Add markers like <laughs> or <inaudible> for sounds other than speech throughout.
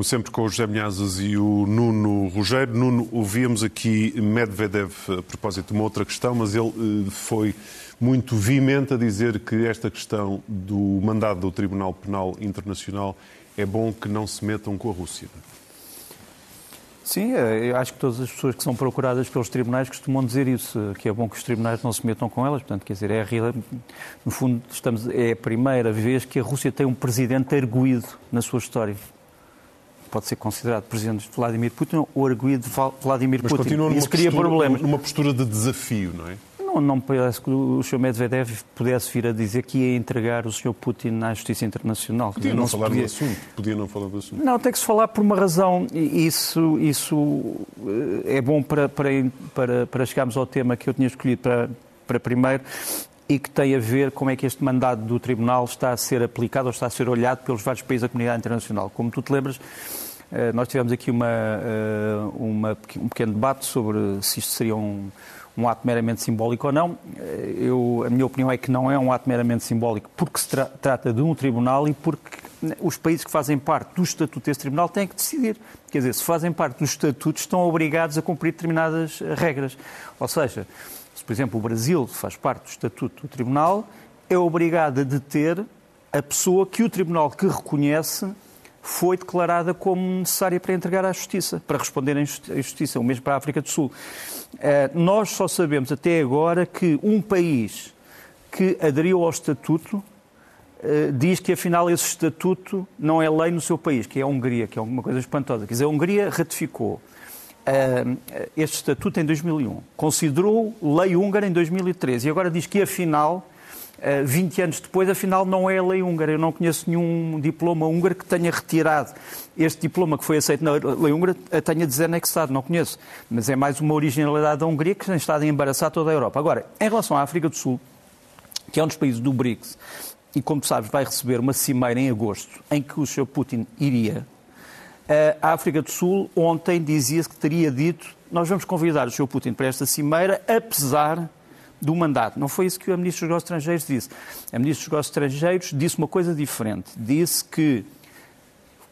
como sempre, com o José Minhazes e o Nuno Rogério. Nuno, ouvíamos aqui Medvedev a propósito de uma outra questão, mas ele eh, foi muito veemente a dizer que esta questão do mandado do Tribunal Penal Internacional é bom que não se metam com a Rússia. Sim, eh, eu acho que todas as pessoas que são procuradas pelos tribunais costumam dizer isso, que é bom que os tribunais não se metam com elas. Portanto, quer dizer, é a, no fundo, estamos, é a primeira vez que a Rússia tem um presidente arguído na sua história pode ser considerado presidente Vladimir Putin ou arguído Vladimir Mas Putin. Isso cria postura, problemas. Numa postura de desafio, não é? Não, não parece que o Sr. Medvedev pudesse vir a dizer que ia entregar o Sr. Putin à Justiça Internacional. Podia não, não falar podia... do assunto. Podia não falar do assunto. Não, tem que se falar por uma razão. Isso, isso eh, é bom para, para, para, para chegarmos ao tema que eu tinha escolhido para, para primeiro e que tem a ver como é que este mandado do Tribunal está a ser aplicado ou está a ser olhado pelos vários países da comunidade internacional. Como tu te lembras, eh, nós tivemos aqui uma, eh, uma, um pequeno debate sobre se isto seria um, um ato meramente simbólico ou não. Eh, eu, a minha opinião é que não é um ato meramente simbólico, porque se tra trata de um tribunal e porque os países que fazem parte do estatuto desse tribunal têm que decidir. Quer dizer, se fazem parte do estatuto, estão obrigados a cumprir determinadas regras. Ou seja, se, por exemplo, o Brasil faz parte do estatuto do tribunal, é obrigado a deter a pessoa que o tribunal que reconhece foi declarada como necessária para entregar à Justiça, para responder à Justiça, o mesmo para a África do Sul. Eh, nós só sabemos até agora que um país que aderiu ao Estatuto eh, diz que afinal esse Estatuto não é lei no seu país, que é a Hungria, que é uma coisa espantosa. Quer dizer, a Hungria ratificou este Estatuto em 2001, considerou lei húngara em 2013 e agora diz que afinal 20 eh, anos depois, afinal, não é a lei húngara. Eu não conheço nenhum diploma húngaro que tenha retirado este diploma que foi aceito na lei húngara, tenha desanexado. Não conheço. Mas é mais uma originalidade da Hungria que tem estado a embaraçar toda a Europa. Agora, em relação à África do Sul, que é um dos países do BRICS, e como sabes, vai receber uma cimeira em agosto, em que o Sr. Putin iria. A África do Sul ontem dizia-se que teria dito nós vamos convidar o Sr. Putin para esta cimeira, apesar do mandato. Não foi isso que a Ministra dos Negócios Estrangeiros disse. A Ministra dos Negócios Estrangeiros disse uma coisa diferente. Disse que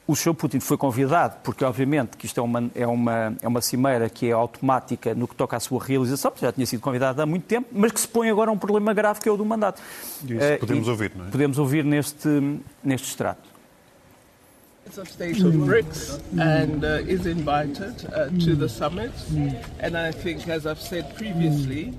o Sr. Putin foi convidado, porque obviamente que isto é uma, é, uma, é uma cimeira que é automática no que toca à sua realização, já tinha sido convidado há muito tempo, mas que se põe agora um problema grave que é o do mandato. Isso uh, podemos ouvir, não é? Podemos ouvir neste, neste extrato. Of state of BRICS and uh, is invited uh, to the summit. And I think, as I've said previously,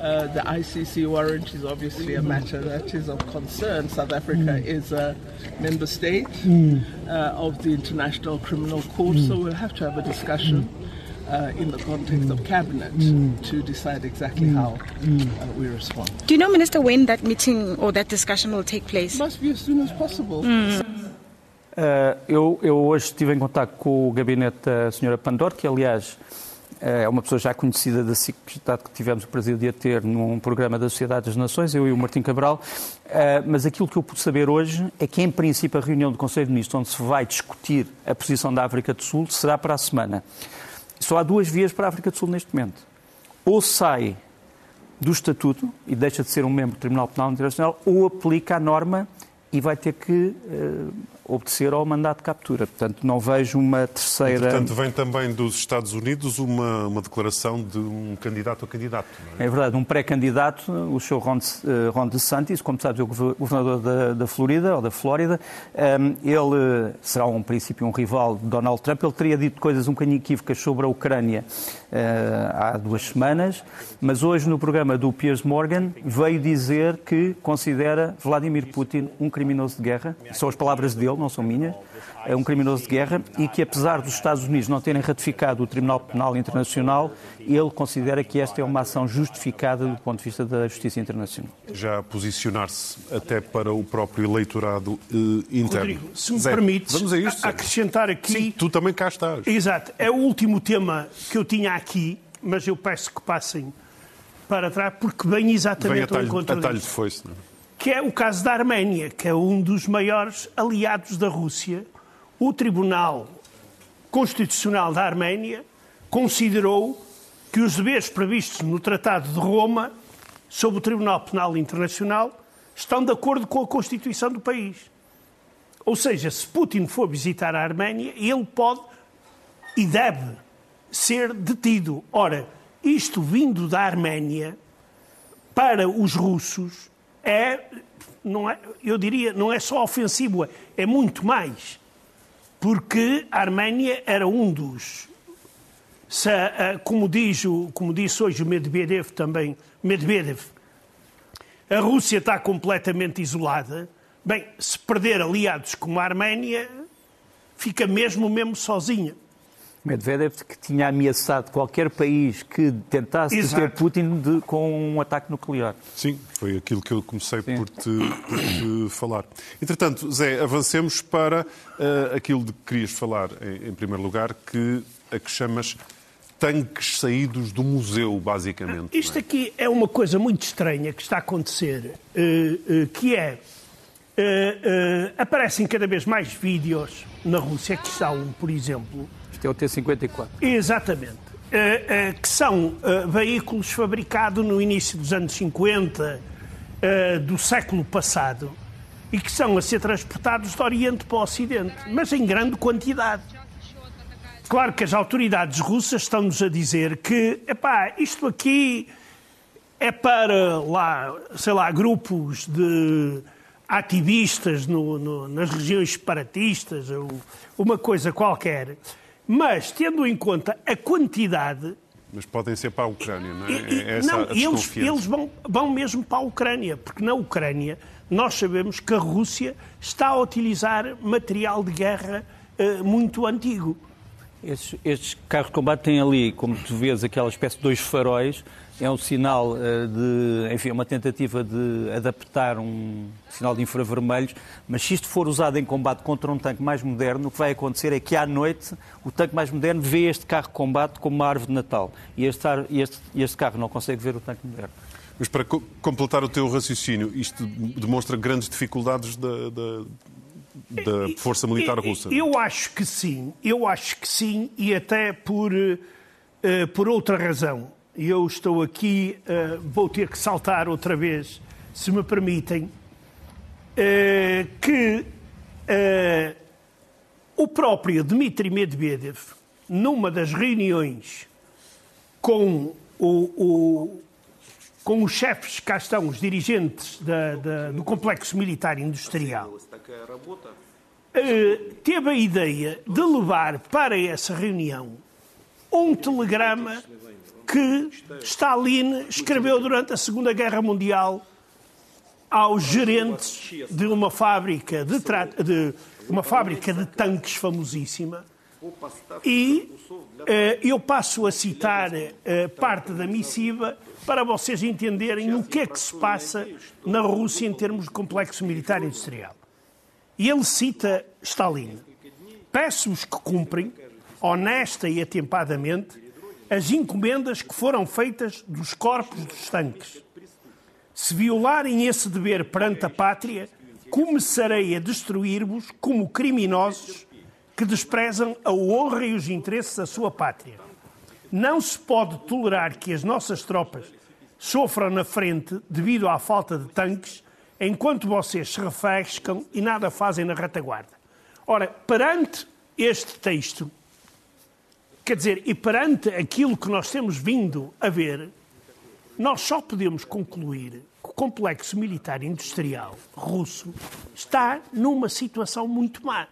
Uh, the ICC warrant is obviously a matter that is of concern. South Africa mm. is a member state mm. uh, of the International Criminal Court, mm. so we'll have to have a discussion. Uh, in the context of cabinet to decide exactly how uh, we respond. Do you know, Minister, when that meeting or that discussion will take place? It must be as soon as possible. Uh, eu, eu, hoje estive em contato com o gabinete da senhora Pandor, que aliás é uma pessoa já conhecida da SIC, que tivemos o prazer de a ter num programa da Sociedade das Nações, eu e o Martim Cabral, eh, mas aquilo que eu pude saber hoje é que, em princípio, a reunião do Conselho de Ministros, onde se vai discutir a posição da África do Sul, será para a semana. Só há duas vias para a África do Sul neste momento. Ou sai do Estatuto e deixa de ser um membro do Tribunal Penal Internacional, ou aplica a norma e vai ter que obedecer ao mandato de captura. Portanto, não vejo uma terceira. Portanto, vem também dos Estados Unidos uma, uma declaração de um candidato a candidato. É? é? verdade, um pré-candidato, o Sr. Ron, uh, Ron DeSantis, como sabes, é o governador da, da Florida, ou da Flórida. Ele será, um princípio, um rival de Donald Trump. Ele teria dito coisas um bocadinho equívocas sobre a Ucrânia uh, há duas semanas, mas hoje, no programa do Piers Morgan, veio dizer que considera Vladimir Putin um criminoso de guerra, são as palavras dele, não são minhas, é um criminoso de guerra e que, apesar dos Estados Unidos não terem ratificado o Tribunal Penal Internacional, ele considera que esta é uma ação justificada do ponto de vista da justiça internacional. Já posicionar-se até para o próprio eleitorado uh, interno. Rodrigo, se me Zé, permites vamos a isto, acrescentar aqui... Sim, tu também cá estás. Exato. É o último tema que eu tinha aqui, mas eu peço que passem para trás, porque vem exatamente vem ao encontro a talho de foice, não é? Que é o caso da Arménia, que é um dos maiores aliados da Rússia. O Tribunal Constitucional da Arménia considerou que os deveres previstos no Tratado de Roma sobre o Tribunal Penal Internacional estão de acordo com a Constituição do país. Ou seja, se Putin for visitar a Arménia, ele pode e deve ser detido. Ora, isto vindo da Arménia para os russos é, não é, eu diria, não é só ofensivo, é muito mais. Porque a Arménia era um dos, se, como, diz, como disse hoje o Medvedev também, Medvedev, a Rússia está completamente isolada. Bem, se perder aliados como a Arménia, fica mesmo mesmo sozinha. Medvedev que tinha ameaçado qualquer país que tentasse Exato. deter Putin de, com um ataque nuclear. Sim, foi aquilo que eu comecei por te, por te, falar. Entretanto, Zé, avancemos para uh, aquilo de que querias falar em, em primeiro lugar, que a que chamas tanques saídos do museu, basicamente. Isto é? aqui é uma coisa muito estranha que está a acontecer, uh, uh, que é uh, aparecem cada vez mais vídeos na Rússia, que são, por exemplo, isto é o T-54. Exatamente. Uh, uh, que são uh, veículos fabricados no início dos anos 50 do século passado e que são a ser transportados do Oriente para o Ocidente, mas em grande quantidade. Claro que as autoridades russas estão-nos a dizer que, epá, isto aqui é para lá, sei lá, grupos de ativistas no, no, nas regiões separatistas, ou uma coisa qualquer. Mas, tendo em conta a quantidade. Mas podem ser para a Ucrânia, não é? E, é não, eles, eles vão, vão mesmo para a Ucrânia, porque na Ucrânia nós sabemos que a Rússia está a utilizar material de guerra uh, muito antigo. Estes, estes, carros de combate têm ali, como tu vês, aquela espécie de dois faróis é um sinal eh, de, enfim, uma tentativa de adaptar um sinal de infravermelhos, mas se isto for usado em combate contra um tanque mais moderno, o que vai acontecer é que à noite o tanque mais moderno vê este carro de combate como uma árvore de Natal e este, este, este carro não consegue ver o tanque moderno. Mas para completar o teu raciocínio, isto demonstra grandes dificuldades da, da, da força militar russa? Eu acho que sim, eu acho que sim, e até por, uh, por outra razão e eu estou aqui, uh, vou ter que saltar outra vez, se me permitem, uh, que uh, o próprio Dmitry Medvedev, numa das reuniões com, o, o, com os chefes, cá estão os dirigentes da, da, do complexo militar industrial, teve a ideia de levar para essa reunião um telegrama que Stalin escreveu durante a Segunda Guerra Mundial aos gerentes de uma fábrica de, de uma fábrica de tanques famosíssima. E uh, eu passo a citar uh, parte da missiva para vocês entenderem o que é que se passa na Rússia em termos de complexo militar industrial. E ele cita Stalin. Peço-vos que cumprem, honesta e atempadamente, as encomendas que foram feitas dos corpos dos tanques. Se violarem esse dever perante a pátria, começarei a destruir-vos como criminosos que desprezam a honra e os interesses da sua pátria. Não se pode tolerar que as nossas tropas sofram na frente devido à falta de tanques, enquanto vocês se refrescam e nada fazem na retaguarda. Ora, perante este texto, Quer dizer, e perante aquilo que nós temos vindo a ver, nós só podemos concluir que o complexo militar industrial russo está numa situação muito má.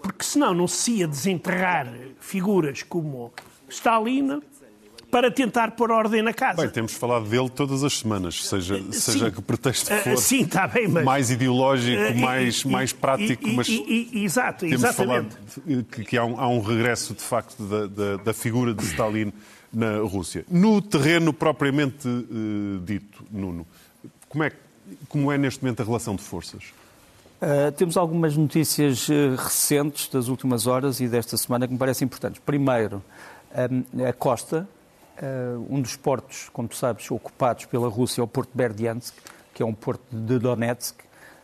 Porque senão não se ia desenterrar figuras como Stalin, para tentar pôr ordem na casa. Bem, temos falado dele todas as semanas, seja, seja que pretexto ah, for. Sim, está bem, mas... Mais ideológico, uh, mais, e, mais prático, e, mas... E, exato, temos exatamente. falado que, que há, um, há, um, regresso, de facto, da, da, da, figura de Stalin na Rússia. No terreno propriamente uh, dito, Nuno, como é, como é neste momento a relação de forças? Uh, temos algumas notícias recentes das últimas horas e desta semana que me parecem importantes. Primeiro, a Costa, Uh, um dos portos, como tu sabes, ocupados pela Rússia é o Porto de Berdiansk, que é um porto de Donetsk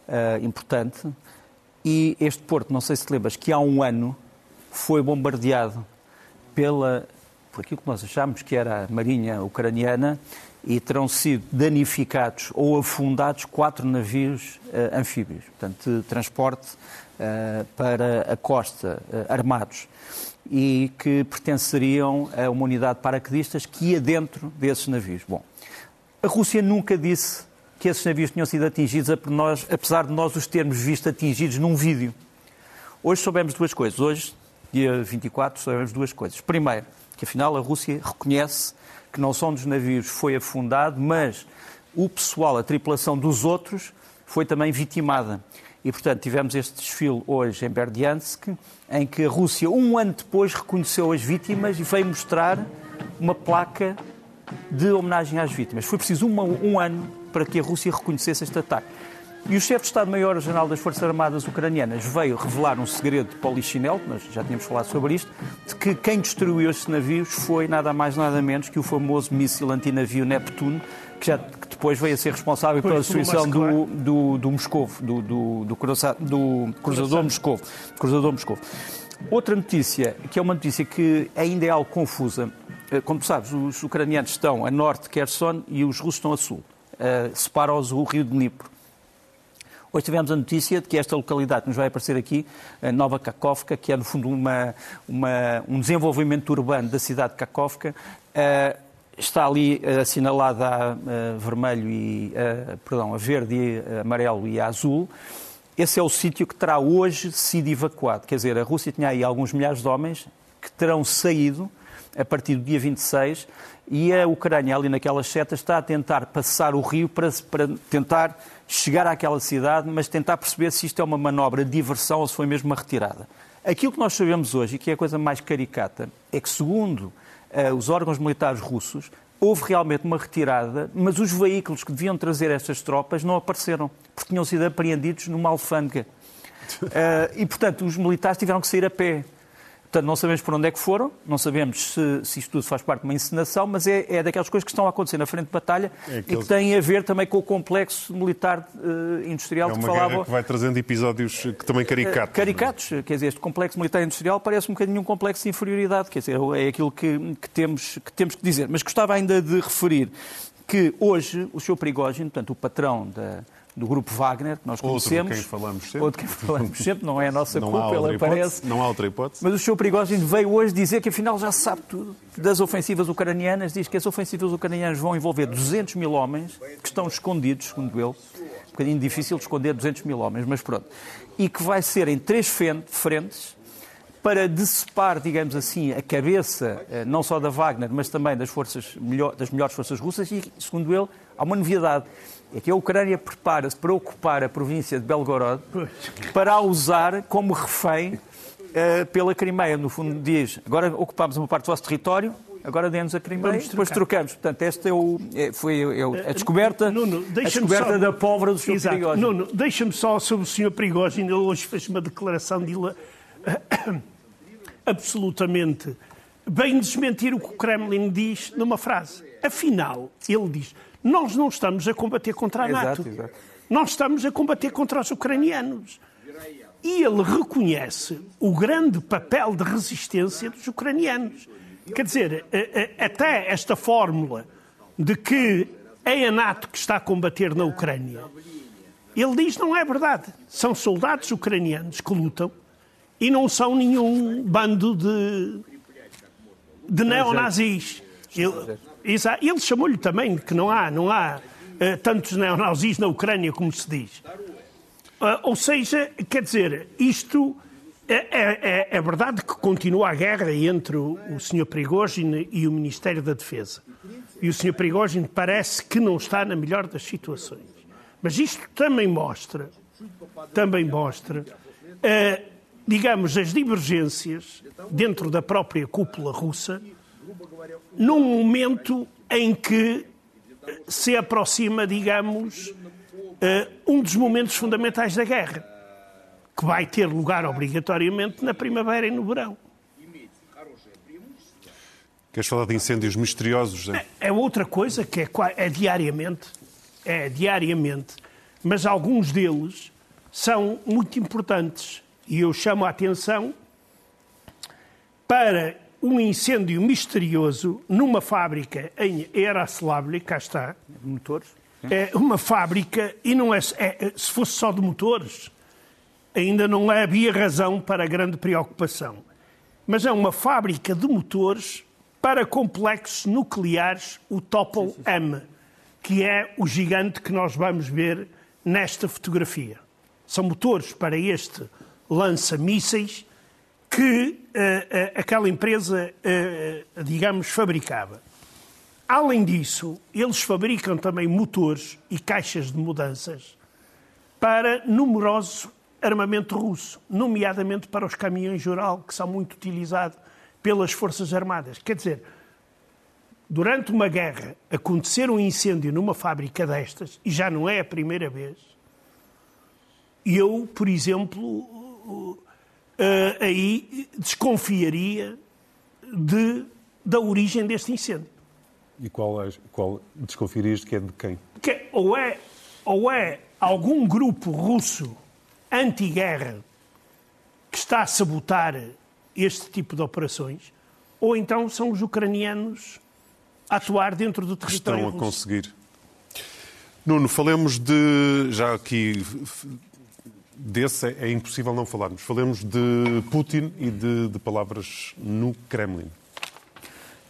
uh, importante. E este porto, não sei se te lembras, que há um ano foi bombardeado pela, por aquilo que nós achámos que era a marinha ucraniana e terão sido danificados ou afundados quatro navios uh, anfíbios, portanto, de transporte uh, para a costa, uh, armados, e que pertenceriam a uma unidade de paraquedistas que ia dentro desses navios. Bom, a Rússia nunca disse que esses navios tinham sido atingidos, apesar de nós os termos visto atingidos num vídeo. Hoje soubemos duas coisas. Hoje, dia 24, soubemos duas coisas. Primeiro, que afinal a Rússia reconhece que não só dos navios foi afundado, mas o pessoal, a tripulação dos outros, foi também vitimada. E, portanto, tivemos este desfile hoje em Berdiansk, em que a Rússia, um ano depois, reconheceu as vítimas e veio mostrar uma placa de homenagem às vítimas. Foi preciso um ano para que a Rússia reconhecesse este ataque. E o chefe de Estado-Maior-General das Forças Armadas Ucranianas veio revelar um segredo de polichinelo, nós já tínhamos falado sobre isto, de que quem destruiu estes navios foi nada mais nada menos que o famoso míssil antinavio Neptune, que, já, que depois veio a ser responsável pela destruição do, do, do Moscovo, do, do, do, do cruzador Moscovo. Cruzador Moscovo. Outra notícia, que é uma notícia que ainda é algo confusa, eh, como tu sabes, os ucranianos estão a norte de Kherson e os russos estão a sul. Uh, Separa-os o rio de Dnipro. Hoje tivemos a notícia de que esta localidade que nos vai aparecer aqui, Nova Kakovka, que é no fundo uma, uma, um desenvolvimento urbano da cidade de Kakovka, uh, está ali assinalada a, a vermelho e perdão, a verde, amarelo e azul. Esse é o sítio que terá hoje sido evacuado. Quer dizer, a Rússia tinha aí alguns milhares de homens que terão saído a partir do dia 26 e a Ucrânia, ali naquelas setas, está a tentar passar o rio para, para tentar chegar àquela cidade, mas tentar perceber se isto é uma manobra de diversão ou se foi mesmo uma retirada. Aquilo que nós sabemos hoje, e que é a coisa mais caricata, é que, segundo uh, os órgãos militares russos, houve realmente uma retirada, mas os veículos que deviam trazer estas tropas não apareceram, porque tinham sido apreendidos numa alfândega. Uh, <laughs> e, portanto, os militares tiveram que sair a pé. Portanto, não sabemos por onde é que foram, não sabemos se, se isto tudo faz parte de uma encenação, mas é, é daquelas coisas que estão a acontecer na frente de batalha é aqueles... e que têm a ver também com o complexo militar uh, industrial é que falava. É uma que vai trazendo episódios que também caricatos. Uh, caricatos, quer dizer, este complexo militar industrial parece um bocadinho um complexo de inferioridade, quer dizer, é aquilo que, que, temos, que temos que dizer. Mas gostava ainda de referir que hoje o Sr. Prigogine, portanto, o patrão da do grupo Wagner, que nós conhecemos. Outro de quem falamos sempre. Outro de quem falamos sempre, não é a nossa <laughs> não culpa, ele aparece. Não há outra hipótese. Mas o Sr. Prigozhin veio hoje dizer que afinal já sabe tudo das ofensivas ucranianas, diz que as ofensivas ucranianas vão envolver 200 mil homens que estão escondidos, segundo ele. Um bocadinho difícil de esconder 200 mil homens, mas pronto. E que vai ser em três frentes para decepar, digamos assim, a cabeça, eh, não só da Wagner, mas também das, forças, das melhores forças russas e, segundo ele, há uma novidade é que a Ucrânia prepara-se para ocupar a província de Belgorod para a usar como refém uh, pela Crimeia. No fundo, diz: agora ocupamos uma parte do vosso território, agora demos a Crimeia, depois trocamos. Portanto, esta é o, é, foi é, a descoberta, Nuno, a descoberta só... da pólvora do Sr. Prigogine. Nuno, deixa-me só sobre o Sr. Prigogine. Ele hoje fez uma declaração de <coughs> absolutamente bem desmentir o que o Kremlin diz numa frase. Afinal, ele diz nós não estamos a combater contra a NATO. Exato, exato. Nós estamos a combater contra os ucranianos. E ele reconhece o grande papel de resistência dos ucranianos. Quer dizer, até esta fórmula de que é a NATO que está a combater na Ucrânia, ele diz não é verdade. São soldados ucranianos que lutam e não são nenhum bando de, de neonazis. Ele, ele chamou-lhe também que não há, não há uh, tantos neonazis na Ucrânia como se diz. Uh, ou seja, quer dizer, isto é, é, é, é, verdade que continua a guerra entre o, o Sr. Prigogine e o Ministério da Defesa. E o Sr. Prigogine parece que não está na melhor das situações. Mas isto também mostra, também mostra, uh, digamos, as divergências dentro da própria cúpula russa num momento em que se aproxima, digamos, eh, um dos momentos fundamentais da guerra, que vai ter lugar obrigatoriamente na primavera e no verão. Queres falar de incêndios misteriosos? É, é outra coisa que é, é diariamente, é diariamente, mas alguns deles são muito importantes e eu chamo a atenção para um incêndio misterioso numa fábrica em Eraslabli, cá está. Motores? É uma fábrica, e não é, é, se fosse só de motores, ainda não havia razão para grande preocupação. Mas é uma fábrica de motores para complexos nucleares, o Topol M, que é o gigante que nós vamos ver nesta fotografia. São motores para este lança-mísseis que uh, aquela empresa, uh, digamos, fabricava. Além disso, eles fabricam também motores e caixas de mudanças para numeroso armamento russo, nomeadamente para os caminhões Ural, que são muito utilizados pelas Forças Armadas. Quer dizer, durante uma guerra acontecer um incêndio numa fábrica destas, e já não é a primeira vez, eu, por exemplo, uh, aí desconfiaria de, da origem deste incêndio. E qual, é, qual desconfiarias de que é de quem? Que ou, é, ou é algum grupo russo anti-guerra que está a sabotar este tipo de operações, ou então são os ucranianos a atuar dentro do território Estão a russo. conseguir. Nuno, falemos de. Já aqui desse é, impossível não falarmos. Falemos de Putin e de, de palavras no Kremlin.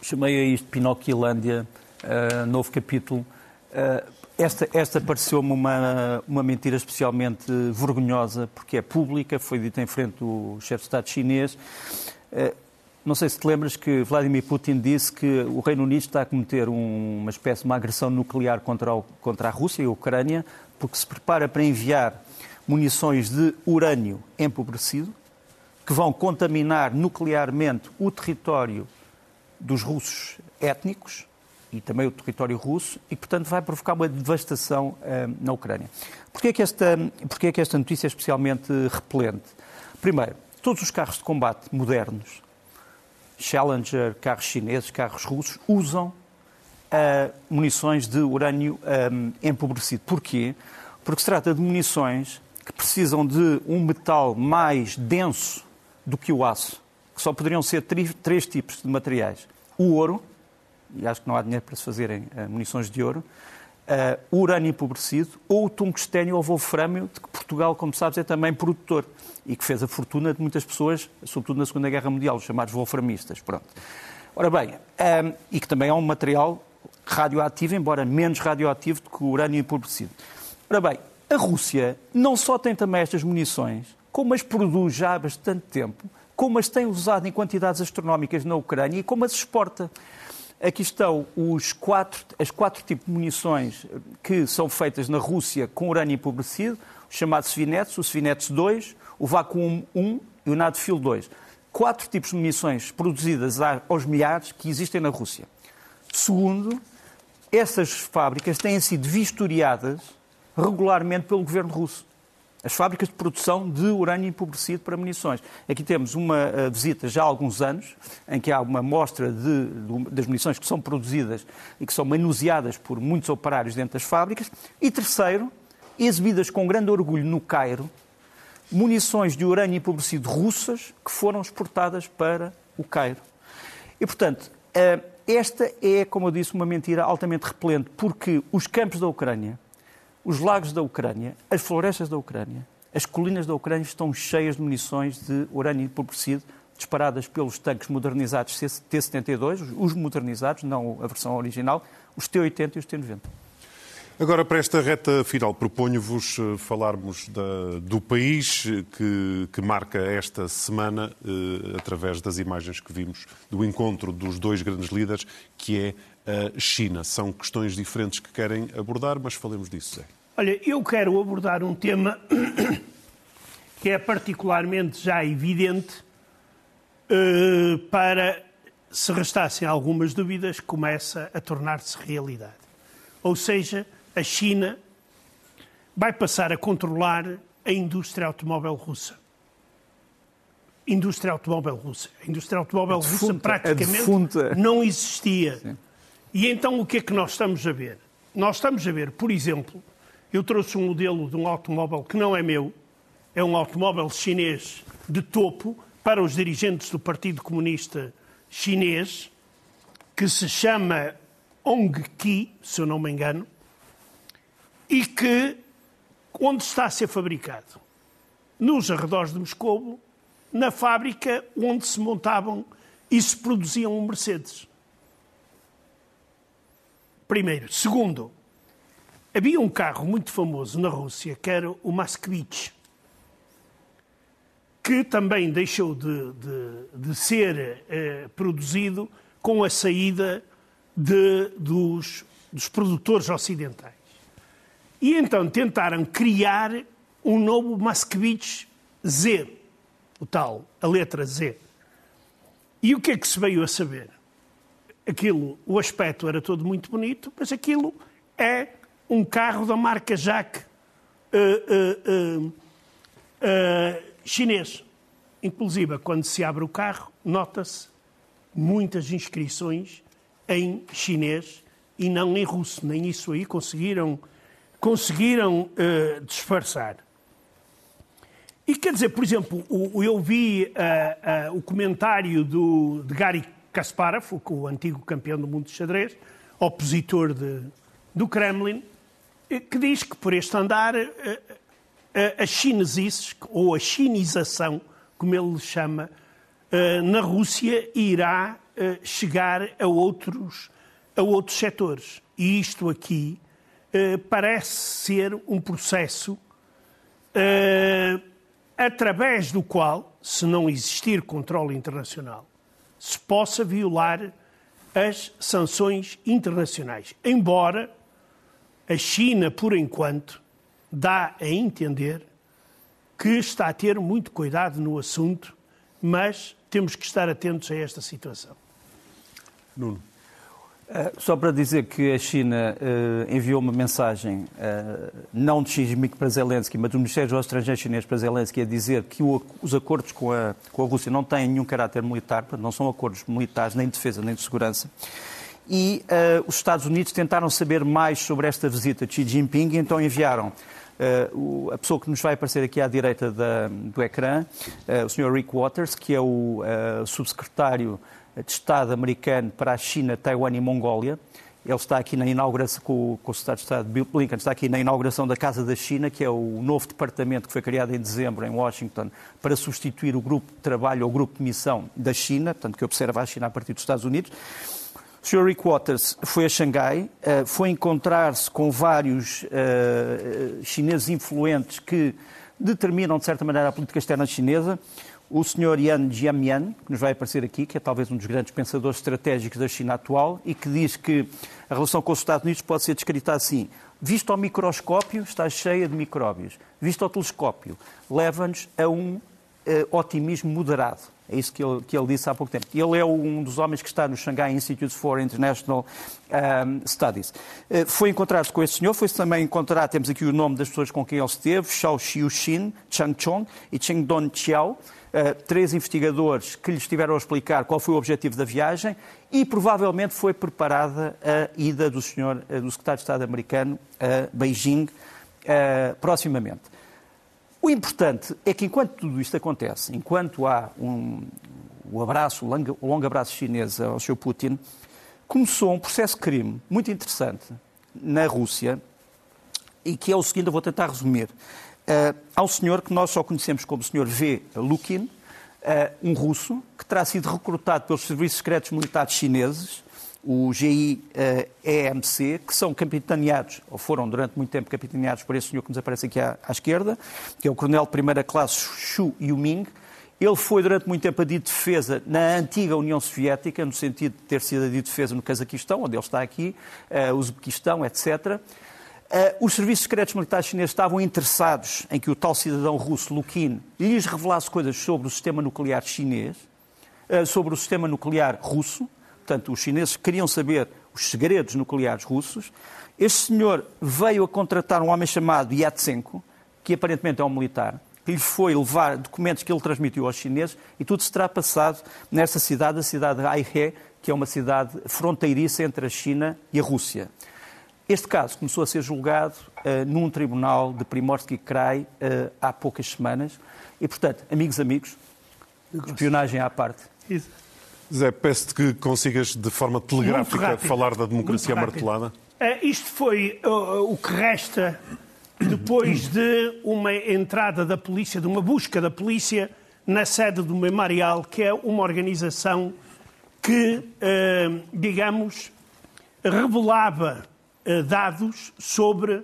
Chamei a isto Pinocchilândia, uh, novo capítulo. Uh, esta, esta pareceu-me uma, uma mentira especialmente vergonhosa, porque é pública, foi dita em frente do chefe de Estado chinês. Uh, não sei se te lembras que Vladimir Putin disse que o Reino Unido está a cometer um, uma espécie de uma agressão nuclear contra, o, contra a Rússia e a Ucrânia, porque se prepara para enviar munições de urânio empobrecido, que vão contaminar nuclearmente o território dos russos étnicos e também o território russo e, portanto, vai provocar uma devastação uh, na Ucrânia. Porquê é, que esta, porquê é que esta notícia é especialmente repelente? Primeiro, todos os carros de combate modernos, Challenger, carros chineses, carros russos, usam uh, munições de urânio um, empobrecido. Porquê? Porque se trata de munições que precisam de um metal mais denso do que o aço, que só poderiam ser três tipos de materiais. O ouro, e acho que não há dinheiro para se fazerem uh, munições de ouro, uh, o urânio empobrecido ou o tungstênio ou wolframio, de que Portugal, como sabes, é também produtor e que fez a fortuna de muitas pessoas, sobretudo na Segunda Guerra Mundial, os chamados wolframistas. Pronto. Ora bem, eh, e que também é um material radioativo, embora menos radioativo do que o urânio empobrecido. Ora bem, a Rússia não só tem também estas munições, como as produz já há bastante tempo, como as tem usado em quantidades astronómicas na Ucrânia e como as exporta. Aqui estão os quatro, as quatro tipos de munições que são feitas na Rússia com urânio empobrecido, os chamados Svinets, o Svinets 2, o Vacuum 1 e o Nadfil 2. Quatro tipos de munições produzidas aos milhares que existem na Rússia. Segundo, essas fábricas têm sido vistoriadas regularmente pelo governo russo. As fábricas de produção de urânio empobrecido para munições. Aqui temos uma uh, visita já há alguns anos, em que há uma mostra de, de, das munições que são produzidas e que são manuseadas por muitos operários dentro das fábricas. E terceiro, exibidas com grande orgulho no Cairo, munições de urânio empobrecido russas que foram exportadas para o Cairo. E, portanto, uh, esta é, como eu disse, uma mentira altamente repelente, porque os campos da Ucrânia os lagos da Ucrânia, as florestas da Ucrânia, as colinas da Ucrânia estão cheias de munições de urânio empobrecido disparadas pelos tanques modernizados T-72, os modernizados, não a versão original, os T-80 e os T-90. Agora, para esta reta final, proponho-vos eh, falarmos da, do país que, que, marca esta semana, eh, através das imagens que vimos do encontro dos dois grandes líderes, que é a China. São questões diferentes que querem abordar, mas falemos disso, Zé. Olha, eu quero abordar um tema <coughs> que é particularmente já evidente uh, para, se restassem algumas dúvidas, começa a tornar-se realidade. Ou seja, a China vai passar a controlar a indústria automóvel russa. Indústria automóvel russa. A indústria automóvel defunta, russa praticamente não existia. Sim. E então o que é que nós estamos a ver? Nós estamos a ver, por exemplo, eu trouxe um modelo de um automóvel que não é meu, é um automóvel chinês de topo para os dirigentes do Partido Comunista chinês que se chama Ongqi, se eu não me engano, e que onde está a ser fabricado? Nos arredores de Moscou, na fábrica onde se montavam e se produziam Mercedes. Primeiro. Segundo, havia um carro muito famoso na Rússia que era o Moskvich, que também deixou de, de, de ser eh, produzido com a saída de, dos, dos produtores ocidentais. E então tentaram criar um novo Moskvich Z, o tal, a letra Z. E o que é que se veio a saber? Aquilo, o aspecto era todo muito bonito, mas aquilo é um carro da marca Jacques uh, uh, uh, chinês. Inclusive, quando se abre o carro, nota-se muitas inscrições em chinês e não em russo. Nem isso aí conseguiram, conseguiram disfarçar. E quer dizer, por exemplo, o, eu vi uh, uh, o comentário do, de Gary Kasparov, o antigo campeão do mundo de xadrez, opositor de, do Kremlin, que diz que por este andar uh, a chinesice, ou a chinização, como ele chama, na Rússia irá chegar a outros, a outros setores. E isto aqui parece ser um processo através do qual, se não existir controle internacional, se possa violar as sanções internacionais. Embora a China, por enquanto, dá a entender que está a ter muito cuidado no assunto, mas temos que estar atentos a esta situação. Nuno. Uh, só para dizer que a China uh, enviou uma mensagem, uh, não de Xi Jinping para Zelensky, mas do Ministério dos Estrangeiros chinês para Zelensky, a dizer que o, os acordos com a, com a Rússia não têm nenhum caráter militar, não são acordos militares, nem de defesa, nem de segurança. E os Estados Unidos tentaram saber mais sobre esta visita de Xi Jinping e então enviaram Uh, a pessoa que nos vai aparecer aqui à direita da, do ecrã, uh, o Sr. Rick Waters, que é o uh, subsecretário de Estado americano para a China, Taiwan e Mongólia. Ele está aqui na inauguração, com, com o Secretário de Estado Bill Blinken, está aqui na inauguração da Casa da China, que é o novo departamento que foi criado em dezembro em Washington para substituir o grupo de trabalho ou grupo de missão da China, portanto, que observa a China a partir dos Estados Unidos. O Sr. Rick Waters foi a Xangai, eh, foi encontrar-se com vários uh, chineses influentes que determinam, de certa maneira, a política externa chinesa o Sr. Yan Jiamian, que nos vai aparecer aqui, que é talvez um dos grandes pensadores estratégicos da China atual e que diz que a relação com os Estados Unidos pode ser descrita assim: visto ao microscópio, está cheia de micróbios, visto ao telescópio, leva-nos a um uh, otimismo moderado. É isso que ele, que ele, disse há pouco tempo. Ele é um dos homens que está no Shanghai Institute for International um, Studies. Uh, foi encontrado com esse senhor, foi também encontrado, temos aqui o nome das pessoas com quem ele esteve, Xiao Xiuxin, Chang Chong e Cheng Don. Uh, três investigadores que lhes estiveram a explicar qual foi o objetivo da viagem e provavelmente foi preparada a ida do senhor, uh, do secretário de Estado americano a Beijing uh, proximamente. O importante é que enquanto tudo isto acontece, enquanto há um, o abraço, o longo, o abraço chinês ao Sr. Putin, começou um processo de crime muito interessante na Rússia e que é o seguinte, eu vou tentar resumir uh, ao senhor que nós só conhecemos como Sr. V. Lukin, uh, um russo que terá sido recrutado pelos serviços secretos militares chineses, o GIEMC, uh, que são capitaneados, ou foram durante muito tempo capitaneados por esse senhor que nos aparece aqui à, à esquerda, que é o coronel de primeira classe Xu Yuming. Ele foi durante muito tempo a de defesa na antiga União Soviética, no sentido de ter sido a de defesa no Cazaquistão, onde ele está aqui, uh, Uzbequistão, etc. Uh, os serviços secretos militares chineses estavam interessados em que o tal cidadão russo, Lukin, lhes revelasse coisas sobre o sistema nuclear chinês, uh, sobre o sistema nuclear russo. Portanto, os chineses queriam saber os segredos nucleares russos. Este senhor veio a contratar um homem chamado Yatsenko, que aparentemente é um militar, que lhe foi levar documentos que ele transmitiu aos chineses e tudo se terá passado nessa cidade, a cidade de Aihe, que é uma cidade fronteiriça entre a China e a Rússia. Este caso começou a ser julgado uh, num tribunal de Primorsky Krai uh, há poucas semanas e, portanto, amigos, amigos, espionagem à parte. Isso. Zé, peço-te que consigas de forma telegráfica falar da democracia martelada. Uh, isto foi uh, o que resta depois de uma entrada da polícia, de uma busca da polícia na sede do Memorial, que é uma organização que, uh, digamos, revelava dados sobre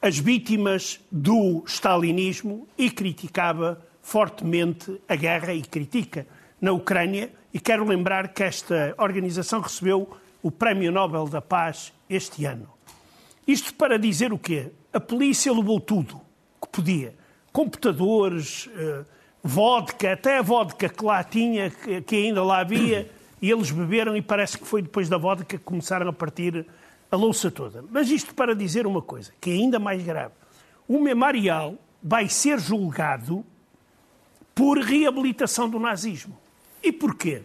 as vítimas do stalinismo e criticava fortemente a guerra e critica na Ucrânia. E quero lembrar que esta organização recebeu o Prémio Nobel da Paz este ano. Isto para dizer o quê? A polícia levou tudo que podia. Computadores, eh, vodka, até a vodka que lá tinha, que ainda lá havia, e eles beberam e parece que foi depois da vodka que começaram a partir a louça toda. Mas isto para dizer uma coisa, que é ainda mais grave. O memorial vai ser julgado por reabilitação do nazismo. E porquê?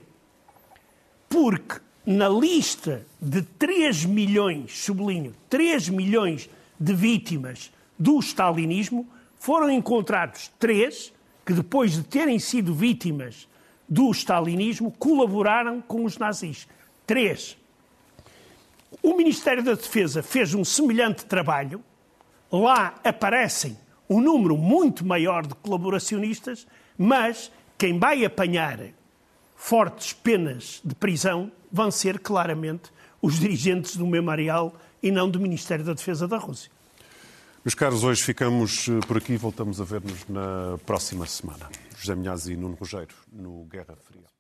Porque na lista de 3 milhões, sublinho, 3 milhões de vítimas do stalinismo, foram encontrados três que, depois de terem sido vítimas do stalinismo, colaboraram com os nazis. Três. O Ministério da Defesa fez um semelhante trabalho. Lá aparecem um número muito maior de colaboracionistas, mas quem vai apanhar fortes penas de prisão vão ser claramente os dirigentes do Memorial e não do Ministério da Defesa da Rússia. Meus caros, hoje ficamos eh, por aqui e voltamos a ver-nos na próxima semana. José Minhaz e Nuno Rogério, no Guerra Fria.